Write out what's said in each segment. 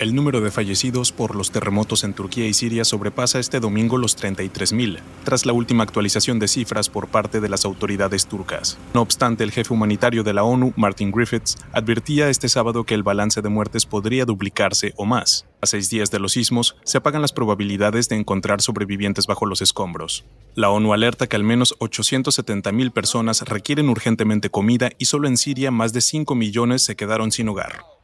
El número de fallecidos por los terremotos en Turquía y Siria sobrepasa este domingo los 33.000, tras la última actualización de cifras por parte de las autoridades turcas. No obstante, el jefe humanitario de la ONU, Martin Griffiths, advertía este sábado que el balance de muertes podría duplicarse o más. A seis días de los sismos, se apagan las probabilidades de encontrar sobrevivientes bajo los escombros. La ONU alerta que al menos 870.000 personas requieren urgentemente comida y solo en Siria más de 5 millones se quedaron sin hogar.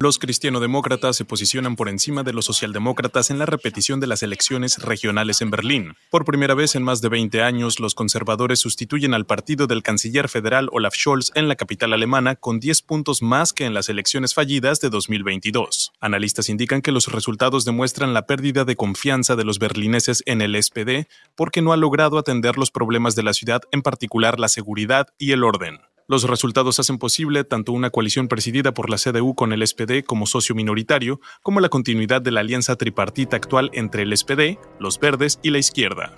Los cristianodemócratas se posicionan por encima de los socialdemócratas en la repetición de las elecciones regionales en Berlín. Por primera vez en más de 20 años, los conservadores sustituyen al partido del canciller federal Olaf Scholz en la capital alemana con 10 puntos más que en las elecciones fallidas de 2022. Analistas indican que los resultados demuestran la pérdida de confianza de los berlineses en el SPD porque no ha logrado atender los problemas de la ciudad, en particular la seguridad y el orden. Los resultados hacen posible tanto una coalición presidida por la CDU con el SPD como socio minoritario, como la continuidad de la alianza tripartita actual entre el SPD, los verdes y la izquierda.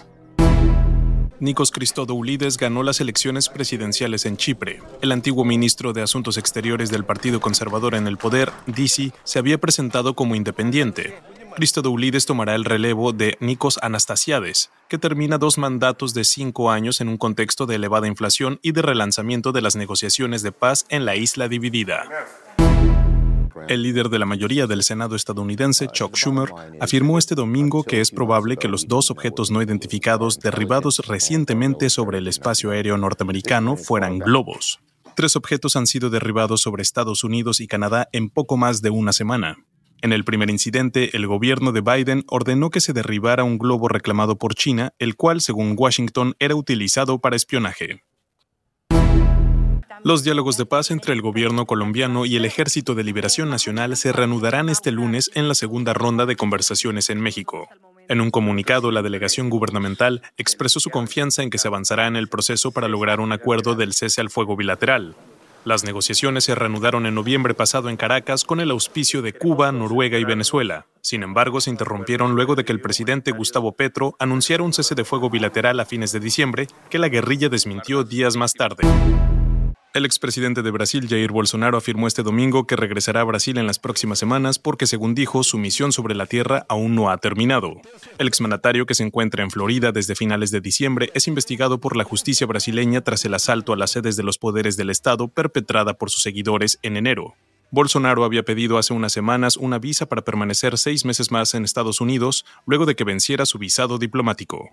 Nikos Christodoulides ganó las elecciones presidenciales en Chipre. El antiguo ministro de Asuntos Exteriores del Partido Conservador en el poder, Disi, se había presentado como independiente, Christodoulides tomará el relevo de Nikos Anastasiades, que termina dos mandatos de cinco años en un contexto de elevada inflación y de relanzamiento de las negociaciones de paz en la isla dividida. El líder de la mayoría del Senado estadounidense, Chuck Schumer, afirmó este domingo que es probable que los dos objetos no identificados derribados recientemente sobre el espacio aéreo norteamericano fueran globos. Tres objetos han sido derribados sobre Estados Unidos y Canadá en poco más de una semana. En el primer incidente, el gobierno de Biden ordenó que se derribara un globo reclamado por China, el cual, según Washington, era utilizado para espionaje. Los diálogos de paz entre el gobierno colombiano y el Ejército de Liberación Nacional se reanudarán este lunes en la segunda ronda de conversaciones en México. En un comunicado, la delegación gubernamental expresó su confianza en que se avanzará en el proceso para lograr un acuerdo del cese al fuego bilateral, las negociaciones se reanudaron en noviembre pasado en Caracas con el auspicio de Cuba, Noruega y Venezuela. Sin embargo, se interrumpieron luego de que el presidente Gustavo Petro anunciara un cese de fuego bilateral a fines de diciembre que la guerrilla desmintió días más tarde. El expresidente de Brasil, Jair Bolsonaro, afirmó este domingo que regresará a Brasil en las próximas semanas porque, según dijo, su misión sobre la Tierra aún no ha terminado. El exmandatario, que se encuentra en Florida desde finales de diciembre, es investigado por la justicia brasileña tras el asalto a las sedes de los poderes del Estado perpetrada por sus seguidores en enero. Bolsonaro había pedido hace unas semanas una visa para permanecer seis meses más en Estados Unidos luego de que venciera su visado diplomático.